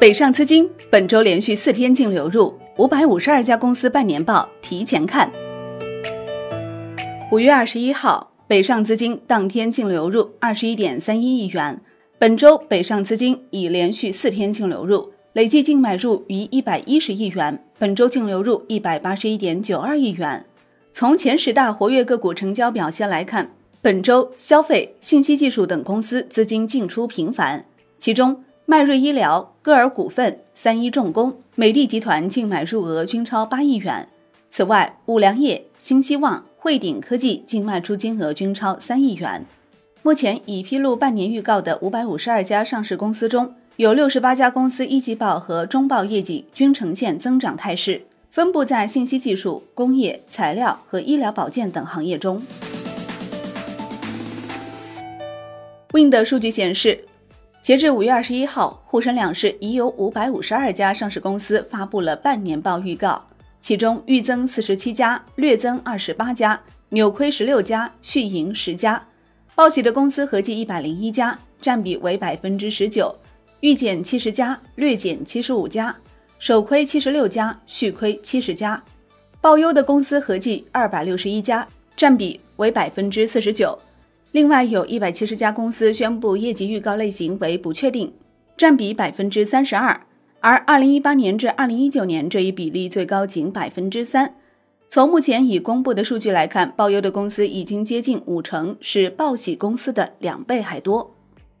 北上资金本周连续四天净流入五百五十二家公司半年报提前看。五月二十一号，北上资金当天净流入二十一点三一亿元。本周北上资金已连续四天净流入，累计净买入逾一百一十亿元。本周净流入一百八十一点九二亿元。从前十大活跃个股成交表现来看，本周消费、信息技术等公司资金进出频繁，其中。迈瑞医疗、歌尔股份、三一重工、美的集团净买入额均超八亿元。此外，五粮液、新希望、汇顶科技净卖出金额均超三亿元。目前已披露半年预告的五百五十二家上市公司中，有六十八家公司一季报和中报业绩均呈现增长态势，分布在信息技术、工业、材料和医疗保健等行业中。Wind 数据显示。截至五月二十一号，沪深两市已有五百五十二家上市公司发布了半年报预告，其中预增四十七家，略增二十八家，扭亏十六家，续盈十家。报喜的公司合计一百零一家，占比为百分之十九；预减七十家，略减七十五家，首亏七十六家，续亏七十家。报优的公司合计二百六十一家，占比为百分之四十九。另外有一百七十家公司宣布业绩预告类型为不确定，占比百分之三十二，而二零一八年至二零一九年这一比例最高仅百分之三。从目前已公布的数据来看，报优的公司已经接近五成，是报喜公司的两倍还多。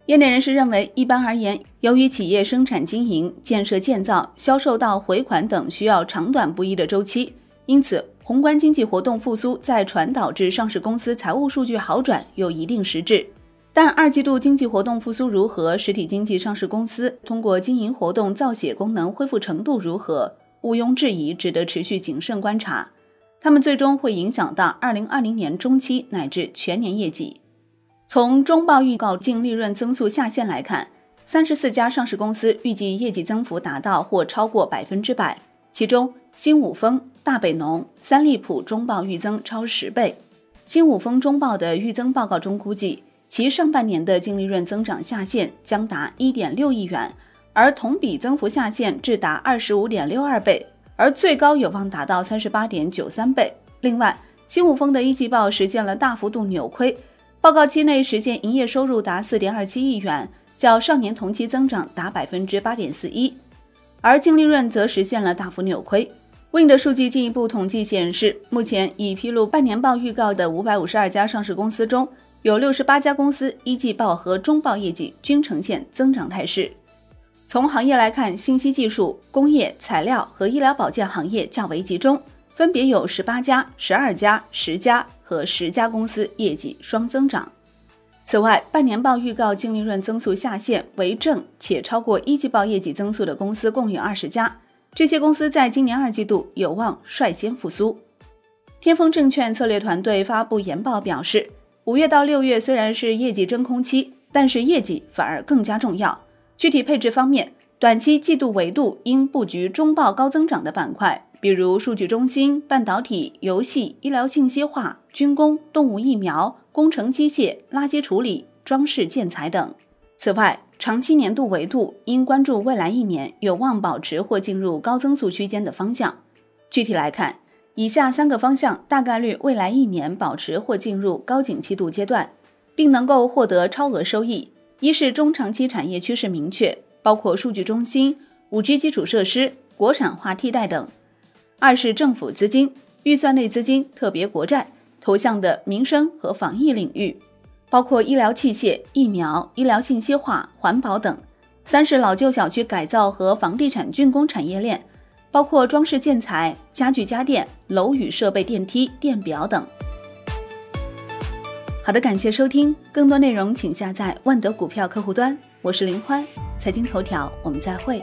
业内人士认为，一般而言，由于企业生产经营、建设建造、销售到回款等需要长短不一的周期，因此。宏观经济活动复苏在传导至上市公司财务数据好转有一定实质，但二季度经济活动复苏如何，实体经济上市公司通过经营活动造血功能恢复程度如何，毋庸置疑，值得持续谨慎观察。它们最终会影响到二零二零年中期乃至全年业绩。从中报预告净利润增速下限来看，三十四家上市公司预计业绩增幅达到或超过百分之百，其中。新五丰、大北农、三利普中报预增超十倍。新五丰中报的预增报告中估计，其上半年的净利润增长下限将达一点六亿元，而同比增幅下限至达二十五点六二倍，而最高有望达到三十八点九三倍。另外，新五丰的一季报实现了大幅度扭亏，报告期内实现营业收入达四点二七亿元，较上年同期增长达百分之八点四一，而净利润则实现了大幅扭亏。Wind 的数据进一步统计显示，目前已披露半年报预告的五百五十二家上市公司中，有六十八家公司一季报和中报业绩均呈现增长态势。从行业来看，信息技术、工业、材料和医疗保健行业较为集中，分别有十八家、十二家、十家和十家公司业绩双增长。此外，半年报预告净利润增速下限为正且超过一季报业绩增速的公司共有二十家。这些公司在今年二季度有望率先复苏。天风证券策略团队发布研报表示，五月到六月虽然是业绩真空期，但是业绩反而更加重要。具体配置方面，短期季度维度应布局中报高增长的板块，比如数据中心、半导体、游戏、医疗信息化、军工、动物疫苗、工程机械、垃圾处理、装饰建材等。此外，长期年度维度应关注未来一年有望保持或进入高增速区间的方向。具体来看，以下三个方向大概率未来一年保持或进入高景气度阶段，并能够获得超额收益。一是中长期产业趋势明确，包括数据中心、五 G 基础设施、国产化替代等；二是政府资金、预算类资金，特别国债投向的民生和防疫领域。包括医疗器械、疫苗、医疗信息化、环保等；三是老旧小区改造和房地产竣工产业链，包括装饰建材、家具家电、楼宇设备、电梯、电表等。好的，感谢收听，更多内容请下载万德股票客户端。我是林欢，财经头条，我们再会。